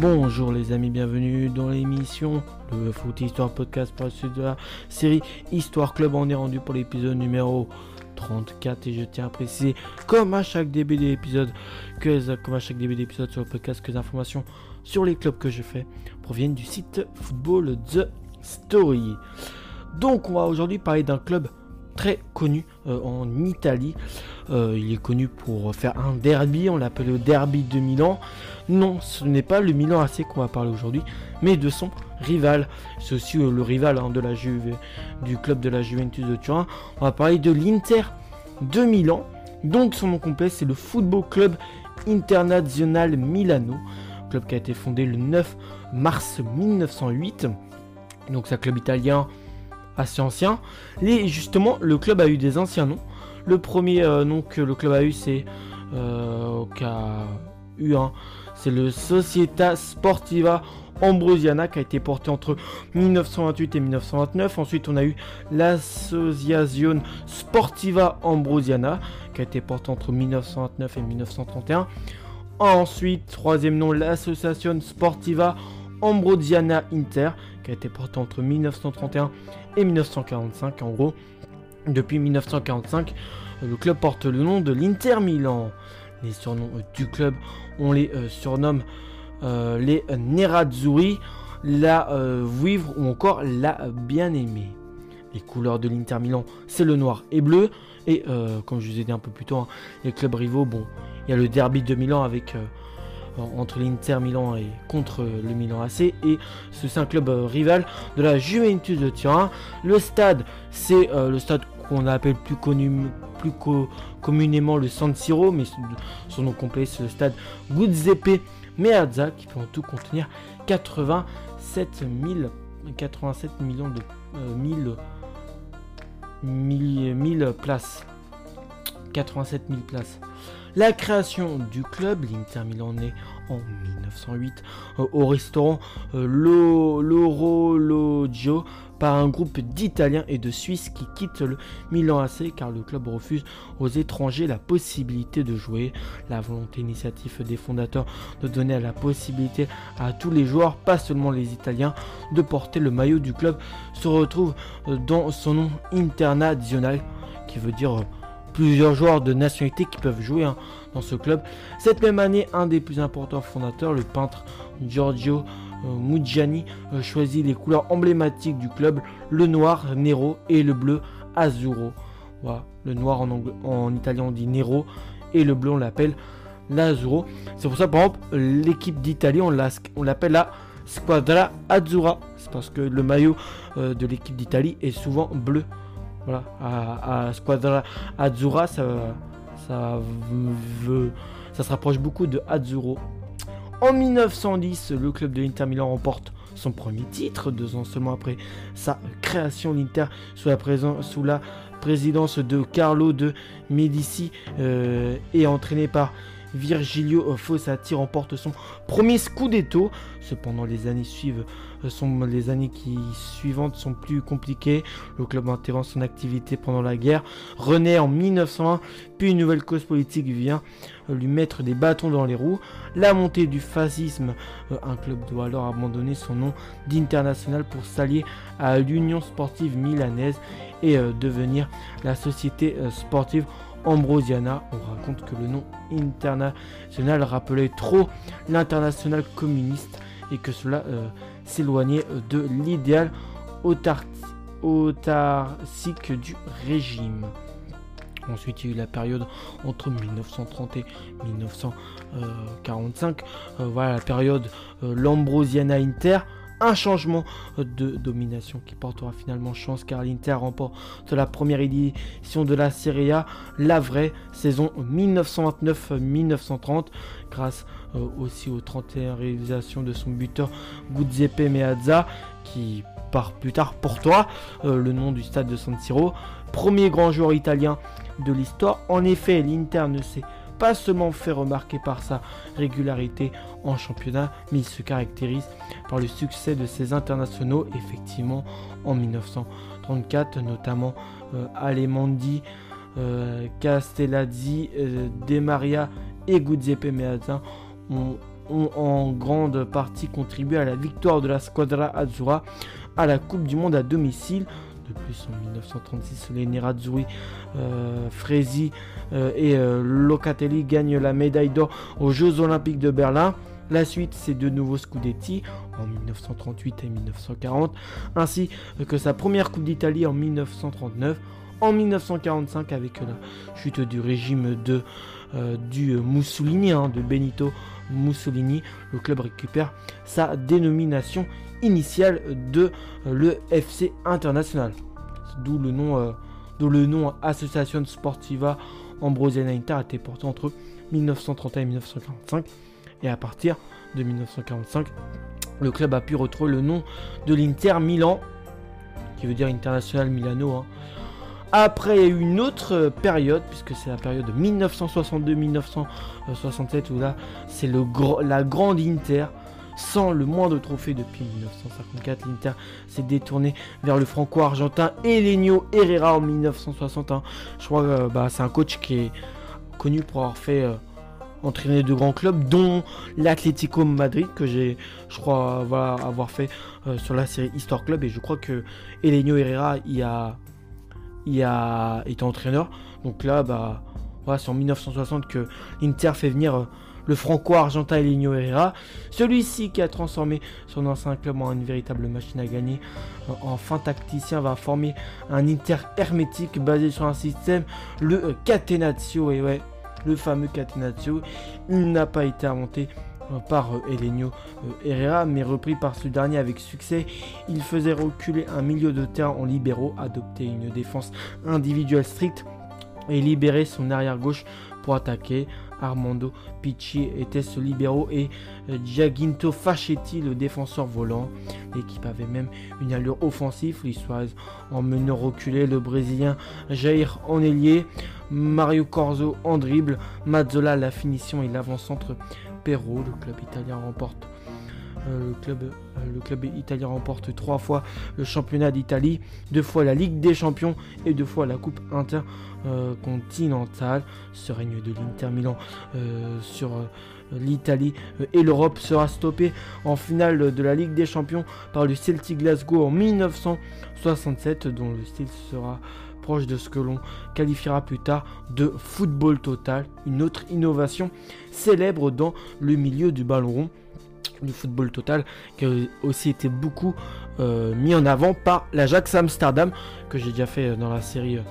Bonjour les amis, bienvenue dans l'émission Le Foot Histoire Podcast pour la suite de la série Histoire Club. On est rendu pour l'épisode numéro 34 et je tiens à préciser, comme à chaque début d'épisode, que comme à chaque début d'épisode sur le podcast, que les informations sur les clubs que je fais proviennent du site Football The Story. Donc on va aujourd'hui parler d'un club très connu euh, en Italie. Euh, il est connu pour faire un derby, on l'appelle le derby de Milan. Non, ce n'est pas le Milan AC qu'on va parler aujourd'hui, mais de son rival. C'est aussi euh, le rival hein, de la du club de la Juventus de Turin. On va parler de l'Inter de Milan. Donc son nom complet c'est le Football Club Internazionale Milano, club qui a été fondé le 9 mars 1908. Donc c'est un club italien assez ancien. Et justement, le club a eu des anciens noms. Le premier euh, nom que le club a eu, c'est euh, eu un, c'est le Società Sportiva Ambrosiana qui a été porté entre 1928 et 1929. Ensuite, on a eu l'Associazione Sportiva Ambrosiana qui a été porté entre 1929 et 1931. Ensuite, troisième nom, l'Association Sportiva Ambrosiana Inter qui a été porté entre 1931 et 1945. En gros, depuis 1945, le club porte le nom de l'Inter Milan. Les surnoms du club, on les euh, surnomme euh, les Nerazzurri, la euh, Vivre ou encore la Bien-Aimée. Les couleurs de l'Inter Milan, c'est le noir et bleu. Et comme je vous ai dit un peu plus tôt, hein, les clubs rivaux, bon, il y a le derby de Milan avec entre l'Inter Milan et contre le Milan AC et c'est un club euh, rival de la Juventus de Turin. Le stade, c'est euh, le stade qu'on appelle plus connu plus communément le San Siro, mais son nom complet c'est le stade Giuseppe Meazza qui peut en tout contenir 87 000, 87 millions de euh, 1000, places. 87 000 places. La création du club, l'Inter Milan est en 1908 euh, au restaurant euh, L'Orologio par un groupe d'Italiens et de Suisses qui quittent le Milan AC car le club refuse aux étrangers la possibilité de jouer. La volonté initiative des fondateurs de donner la possibilité à tous les joueurs, pas seulement les Italiens, de porter le maillot du club se retrouve euh, dans son nom international qui veut dire plusieurs joueurs de nationalité qui peuvent jouer hein, dans ce club. Cette même année, un des plus importants fondateurs, le peintre Giorgio euh, Muggiani, euh, choisit les couleurs emblématiques du club, le noir Nero et le bleu Azzurro. Voilà, le noir en, en italien on dit Nero et le bleu on l'appelle l'Azzurro. C'est pour ça par exemple l'équipe d'Italie on l'appelle la Squadra Azzurra. C'est parce que le maillot euh, de l'équipe d'Italie est souvent bleu. Voilà, à, Squadra Azzurra, ça, se rapproche beaucoup de Azzurro. En 1910, le club de l'Inter Milan remporte son premier titre, deux ans seulement après sa création. L'Inter, sous la, sous la présidence de Carlo de Medici, euh, est entraîné par Virgilio Fossati remporte son premier Scudetto. Cependant, les années suivent euh, sont, les années qui suivantes sont plus compliquées. Le club interrompt son activité pendant la guerre, renaît en 1901, puis une nouvelle cause politique vient euh, lui mettre des bâtons dans les roues. La montée du fascisme, euh, un club doit alors abandonner son nom d'international pour s'allier à l'Union sportive milanaise et devenir la société sportive Ambrosiana. On raconte que le nom international rappelait trop l'international communiste et que cela euh, s'éloignait de l'idéal autarcique du régime. Ensuite, il y a eu la période entre 1930 et 1945. Euh, voilà la période euh, Lambrosiana Inter un changement de domination qui portera finalement chance car l'Inter remporte la première édition de la Serie A, la vraie saison 1929-1930 grâce euh, aussi aux 31 réalisations de son buteur Giuseppe Meazza qui part plus tard pour toi euh, le nom du stade de San Siro, premier grand joueur italien de l'histoire. En effet, l'Inter ne s'est pas seulement fait remarquer par sa régularité en championnat, mais il se caractérise par le succès de ses internationaux, effectivement en 1934, notamment euh, Alemondi, euh, Castellazzi, euh, De Maria et Giuseppe Meazza ont ont en grande partie contribué à la victoire de la Squadra Azzurra à la Coupe du Monde à domicile. De plus, en 1936, les Nerazzurri, euh, Fresi euh, et euh, Locatelli gagnent la médaille d'or aux Jeux Olympiques de Berlin. La suite, c'est de nouveaux Scudetti en 1938 et 1940, ainsi que sa première Coupe d'Italie en 1939. En 1945, avec la chute du régime de, du Mussolini, hein, de Benito Mussolini, le club récupère sa dénomination initiale de le FC International. D'où le nom, euh, le nom Association Sportiva Ambrosiana Inter a été porté entre 1931 et 1945. Et à partir de 1945, le club a pu retrouver le nom de l'Inter Milan, qui veut dire International Milano. Hein. Après, une autre période, puisque c'est la période de 1962-1967, où là, c'est la grande Inter sans le moindre trophée depuis 1954. L'Inter s'est détourné vers le franco-argentin Elenio Herrera en 1961. Je crois que bah, c'est un coach qui est connu pour avoir fait euh, entraîner de grands clubs, dont l'Atlético Madrid, que j'ai, je crois, avoir fait euh, sur la série Histoire Club. Et je crois que Elenio Herrera y a, y a été entraîneur. Donc là, bah, c'est en 1960 que l'Inter fait venir. Euh, le franco-argentin Elinho Herrera. Celui-ci qui a transformé son ancien club en une véritable machine à gagner. En fin tacticien va former un Inter hermétique basé sur un système, le euh, Catenaccio. Et ouais, le fameux Catenaccio. Il n'a pas été inventé par Elenio Herrera, mais repris par ce dernier avec succès. Il faisait reculer un milieu de terrain en libéraux, adopter une défense individuelle stricte et libérer son arrière gauche pour attaquer. Armando Picci était ce libéraux et euh, Giaginto Fascetti le défenseur volant. L'équipe avait même une allure offensive. L'histoire en menant reculer le Brésilien Jair en ailier, Mario Corzo en dribble, Mazzola la finition et l'avant-centre Le club italien remporte euh, le, club, euh, le club italien remporte trois fois le championnat d'Italie, deux fois la Ligue des Champions et deux fois la Coupe intercontinentale. Ce règne de l'Inter Milan euh, sur l'Italie et l'Europe sera stoppé en finale de la Ligue des Champions par le Celtic Glasgow en 1967, dont le style sera de ce que l'on qualifiera plus tard de football total, une autre innovation célèbre dans le milieu du ballon rond du football total qui a aussi été beaucoup euh, mis en avant par l'Ajax Amsterdam que j'ai déjà fait dans la série euh,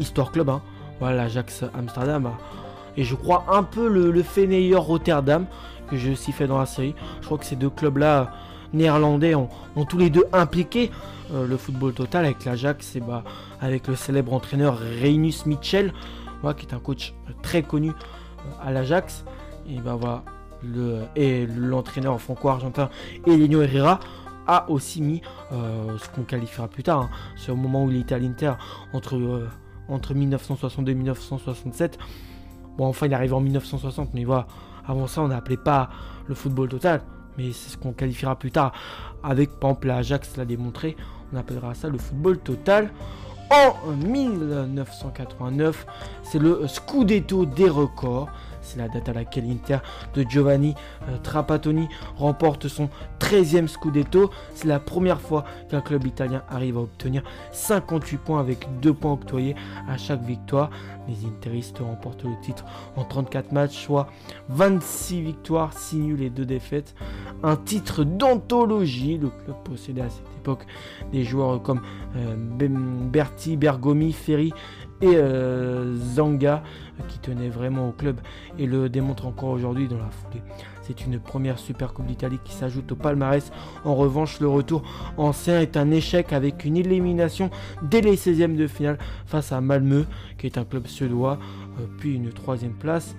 Histoire Club. Hein. Voilà l'Ajax Amsterdam et je crois un peu le, le Rotterdam que j'ai aussi fait dans la série. Je crois que ces deux clubs là néerlandais ont, tous les deux impliqué euh, le football total avec l'Ajax et bah avec le célèbre entraîneur Reinus Mitchell qui est un coach très connu à l'Ajax et bah voilà le, et l'entraîneur franco-argentin Elenio Herrera a aussi mis euh, ce qu'on qualifiera plus tard, hein, c'est au moment où il était à l'Inter entre, euh, entre 1962 et 1967. Bon, enfin, il arrive en 1960, mais voilà, avant ça, on n'appelait pas le football total, mais c'est ce qu'on qualifiera plus tard. Avec, par exemple, l'Ajax l'a démontré, on appellera ça le football total. En 1989, c'est le Scudetto des records. C'est la date à laquelle l'Inter de Giovanni euh, Trapattoni remporte son 13e Scudetto. C'est la première fois qu'un club italien arrive à obtenir 58 points avec 2 points octroyés à chaque victoire. Les Interistes remportent le titre en 34 matchs, soit 26 victoires, 6 nuls et 2 défaites. Un titre d'anthologie. Le club possédait à cette époque des joueurs comme euh, Berti, Bergomi, Ferri et euh, Zanga qui tenait vraiment au club et le démontre encore aujourd'hui dans la foulée. C'est une première Super Coupe d'Italie qui s'ajoute au palmarès. En revanche, le retour ancien est un échec avec une élimination dès les 16e de finale face à Malmö, qui est un club suédois, euh, puis une troisième place,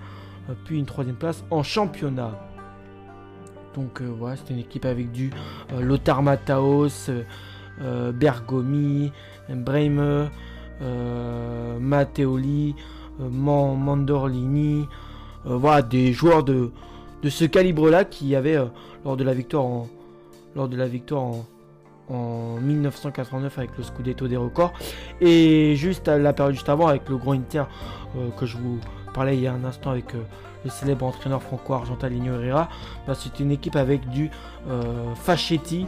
euh, puis une troisième place en championnat. Donc voilà, c'est une équipe avec du Lothar Matthaus, Bergomi, Bremer, Matteoli, euh, Mandorlini, euh, voilà, des joueurs de, ce calibre-là qui avaient lors de la victoire en, lors de la victoire en, en 1989 avec le Scudetto des records. Et juste à la période juste avant avec le Grand Inter que je vous parlais il y a un instant avec le célèbre entraîneur franco-argentin Lino Herrera, bah, c'est une équipe avec du Fachetti,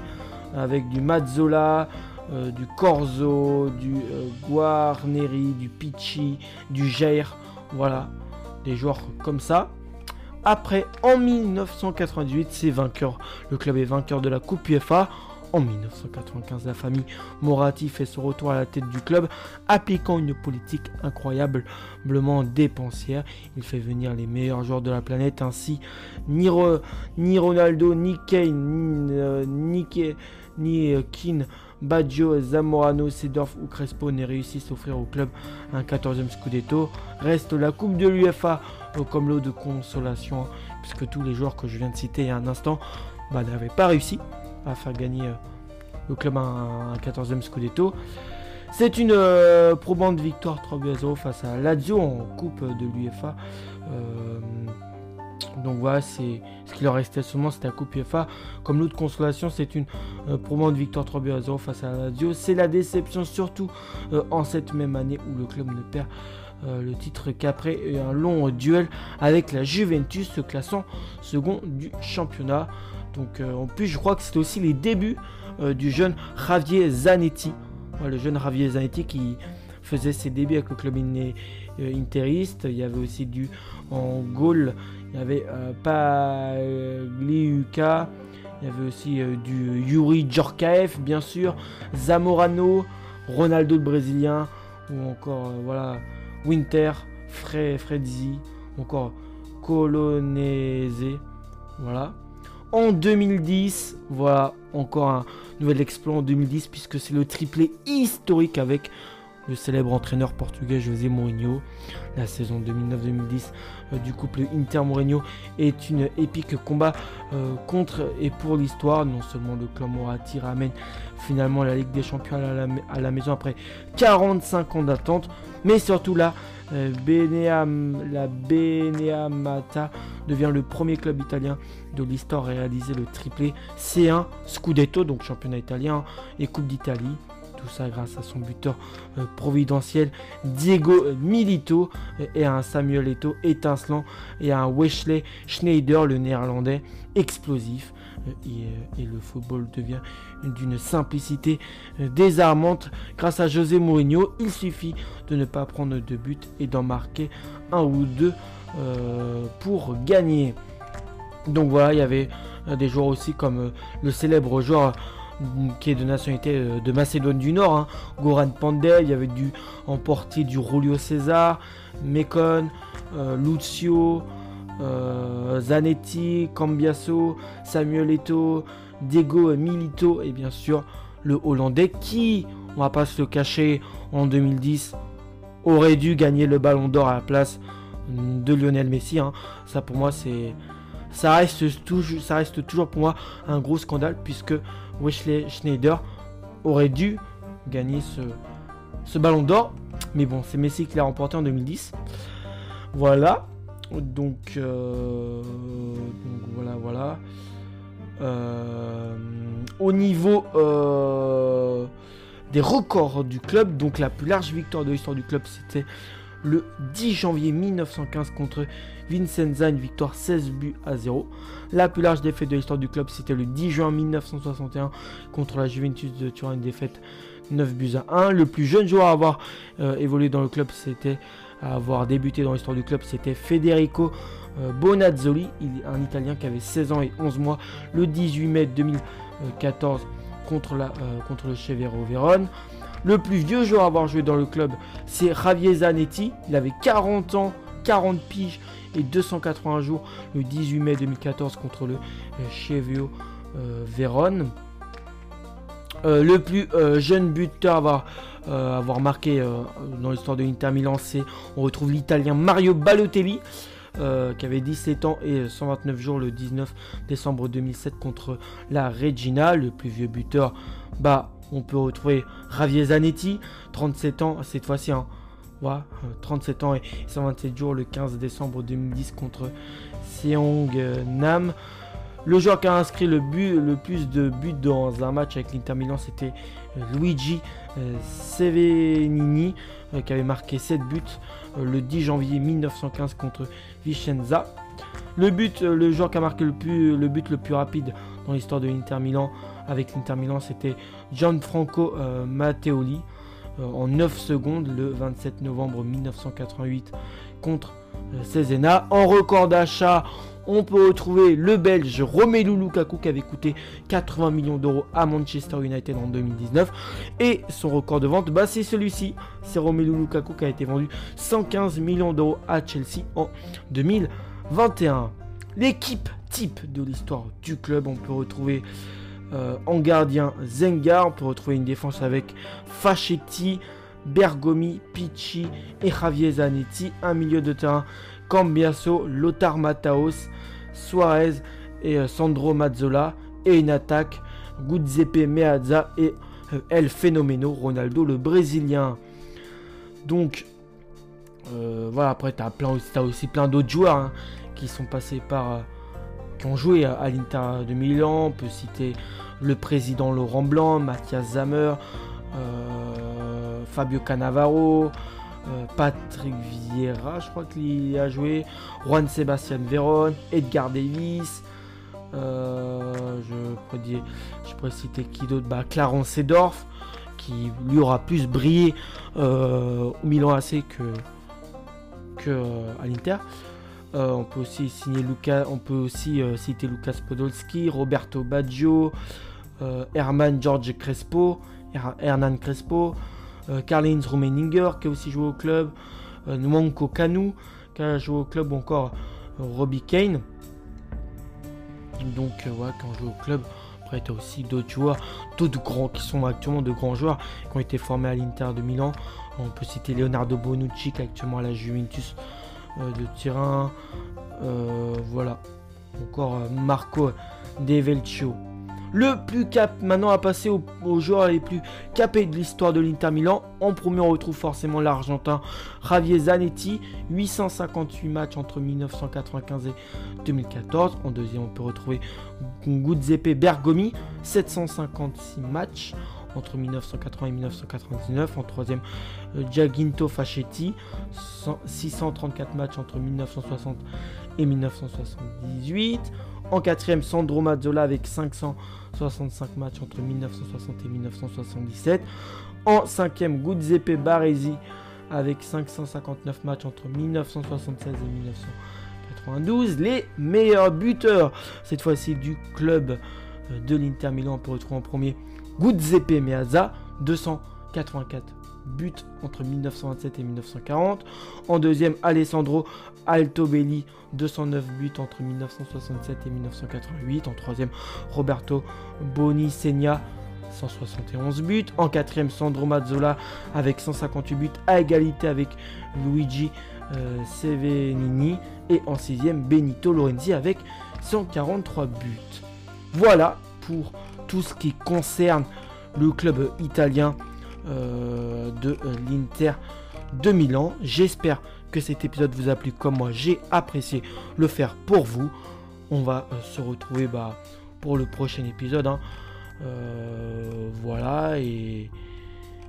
avec du Mazzola, du Corzo, du Guarneri, du Pichi, du Jair. Voilà, des joueurs comme ça. Après, en 1998, c'est vainqueur. Le club est vainqueur de la Coupe UEFA. En 1995, la famille Moratti fait son retour à la tête du club, appliquant une politique incroyablement dépensière. Il fait venir les meilleurs joueurs de la planète, ainsi ni, ni Ronaldo, ni Kane, ni, euh, ni, euh, Keane, Baggio, Zamorano, Sedorf ou Crespo ne réussissent à offrir au club un 14e Scudetto. Reste la Coupe de l'UFA comme lot de consolation, puisque tous les joueurs que je viens de citer il y a un instant bah, n'avaient pas réussi à faire gagner euh, le club un, 14e Scudetto. C'est une euh, probante victoire 3 0 face à Lazio en Coupe de l'UEFA. Euh, donc voilà, c'est ce qui leur restait seulement, c'était la Coupe UEFA. Comme l'autre consolation, c'est une probante victoire 3 0 face à Lazio. C'est la déception surtout en cette même année où le club ne perd euh, le titre qu'après un long duel avec la Juventus se classant second du championnat. Donc euh, en plus je crois que c'était aussi les débuts euh, du jeune Javier Zanetti. le jeune Javier Zanetti qui faisait ses débuts avec le club interiste. Il y avait aussi du en goal, il y avait Pagliuca, il y avait aussi du Yuri Djorkaeff bien sûr, Zamorano, Ronaldo le brésilien ou encore voilà Winter, Fre Fredzi, encore Colonese. Voilà. En 2010, voilà encore un nouvel exploit en 2010 puisque c'est le triplé historique avec le célèbre entraîneur portugais José Mourinho. La saison 2009-2010 euh, du couple Inter-Mourinho est une épique combat euh, contre et pour l'histoire. Non seulement le clan Moratti ramène finalement la Ligue des Champions à la, maison après 45 ans d'attente, mais surtout là, euh, la Beneamata devient le premier club italien de l'histoire à réaliser le triplé C1 Scudetto, donc championnat italien et Coupe d'Italie ça grâce à son buteur euh, providentiel Diego Milito et à un Samuel Eto'o étincelant et à un Wesley Schneider, le néerlandais, explosif. Euh, euh, et, le football devient d'une simplicité désarmante grâce à José Mourinho. Il suffit de ne pas prendre de but et d'en marquer un ou deux pour gagner. Donc voilà, il y avait des joueurs aussi comme le célèbre joueur qui est de nationalité euh, de Macédoine du Nord. Hein. Goran Pandel, il y avait du emporté du Julio César, Mekon, euh, Lucio, euh, Zanetti, Cambiasso, Samuel Eto'o, Diego Milito et bien sûr le Hollandais qui, on va pas se le cacher, en 2010 aurait dû gagner le Ballon d'Or à la place de Lionel Messi. Hein. Ça pour moi c'est ça reste toujours pour moi un gros scandale puisque Wesley Schneider aurait dû gagner ce, ballon d'or. Mais bon, c'est Messi qui l'a remporté en 2010. Voilà. Donc, euh, voilà, voilà. Euh, au niveau euh, des records du club, donc la plus large victoire de l'histoire du club, c'était le 10 janvier 1915 contre Vincenza, une victoire 16 buts à 0. La plus large défaite de l'histoire du club, c'était le 10 juin 1961 contre la Juventus de Turin, une défaite 9 buts à 1. Le plus jeune joueur à avoir euh, évolué dans le club, c'était à avoir débuté dans l'histoire du club, c'était Federico euh, Bonazzoli, un Italien qui avait 16 ans et 11 mois le 18 mai 2014 contre, euh, contre le Chevero Vérone. Le plus vieux joueur à avoir joué dans le club, c'est Javier Zanetti. Il avait 40 ans, 40 piges et 280 jours le 18 mai 2014 contre le euh, Chevio euh, Vérone. Euh, le plus jeune buteur à avoir, avoir marqué dans l'histoire de l'Inter Milan, c'est on retrouve l'italien Mario Balotelli. qui avait 17 ans et 129 jours le 19 décembre 2007 contre la Regina. Le plus vieux buteur, bah, on peut retrouver Javier Zanetti, 37 ans cette fois-ci. 37 hein. ans et 127 jours le 15 décembre 2010 contre Seong Nam. Le joueur qui a inscrit le, plus de buts dans un match avec l'Inter Milan, c'était Luigi Sevenini, qui avait marqué 7 buts le 10 janvier 1915 contre Vicenza. Le but, le joueur qui a marqué le, plus, le but le plus rapide dans l'histoire de l'Inter Milan avec l'Inter Milan, c'était Gianfranco Matteoli en 9 secondes le 27 novembre 1988 contre Cesena. En record d'achat, on peut retrouver le Belge Romelu Lukaku qui avait coûté 80 millions d'euros à Manchester United en 2019. Et son record de vente, bah, c'est celui-ci. C'est Romelu Lukaku qui a été vendu 115 millions d'euros à Chelsea en 2021. L'équipe type de l'histoire du club, on peut retrouver euh, en gardien Zengar, on peut retrouver une défense avec Fachetti, Bergomi, Pichi et Javier Zanetti, un milieu de terrain Cambiaso, Lothar Mataos, Suarez et euh, Sandro Mazzola. Et une attaque, Guzeppe Meazza et euh, El Fenomeno, Ronaldo le Brésilien. Donc, voilà, après, tu as, aussi plein d'autres joueurs hein, qui sont passés par. Joué à, l'Inter de Milan. On peut citer le président Laurent Blanc, Mathias Zammer, Fabio Cannavaro. Euh, Patrick Vieira, je crois qu'il a joué, Juan Sebastian Veron, Edgar Davis, euh, je, pourrais je pourrais citer qui d'autre? Bah, Clarence Sedorf, qui lui aura plus brillé euh, au Milan AC que, que à l'Inter. On peut aussi signer Luca, on peut aussi citer Lucas Podolski, Roberto Baggio, Herman George Crespo, Hernan Crespo, euh, Karl-Heinz Rummeninger qui a aussi joué au club, euh, Nwanko Kanu qui a joué au club ou encore euh, Robbie Kane. Donc voilà, quand on joue au club, après tu as aussi d'autres joueurs, d'autres grands qui sont actuellement de grands joueurs qui ont été formés à l'Inter de Milan. On peut citer Leonardo Bonucci qui est actuellement à la Juventus de Turin. voilà. Encore Marco De Velcio le plus cap maintenant à passer aux, joueurs les plus capés de l'histoire de l'Inter Milan. En premier, on retrouve forcément l'Argentin Javier Zanetti, 858 matchs entre 1995 et 2014. En deuxième, on peut retrouver Giuseppe Bergomi, 756 matchs entre 1980 et 1999. En troisième, Giacinto Fachetti, 634 matchs entre 1960 et 1978. En quatrième, Sandro Mazzola avec 565 matchs entre 1960 et 1977. En cinquième, Giuseppe Baresi avec 559 matchs entre 1976 et 1992. Les meilleurs buteurs, cette fois-ci du club de l'Inter Milan, on peut retrouver en premier Giuseppe Meazza, 284 buts entre 1927 et 1940. En deuxième, Alessandro Altobelli, 209 buts entre 1967 et 1988. En troisième, Roberto Bonisegna, 171 buts. En quatrième, Sandro Mazzola avec 158 buts à égalité avec Luigi euh, Sevenini. Et en sixième, Benito Lorenzi avec 143 buts. Voilà pour tout ce qui concerne le club italien euh, de euh, l'Inter de Milan. J'espère que cet épisode vous a plu comme moi. J'ai apprécié le faire pour vous. On va euh, se retrouver bah, pour le prochain épisode. Hein. voilà. Et,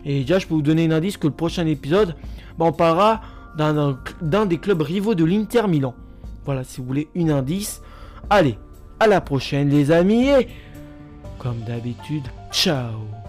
et déjà, je peux vous donner un indice que le prochain épisode, bah, on parlera d'un des clubs rivaux de l'Inter Milan. Voilà, si vous voulez une indice. Allez, à la prochaine les amis. Et comme d'habitude, ciao